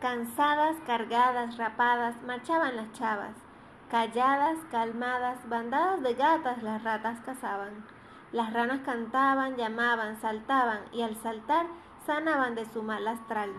Cansadas, cargadas, rapadas, marchaban las chavas. Calladas, calmadas, bandadas de gatas las ratas cazaban. Las ranas cantaban, llamaban, saltaban y al saltar sanaban de su mal astral.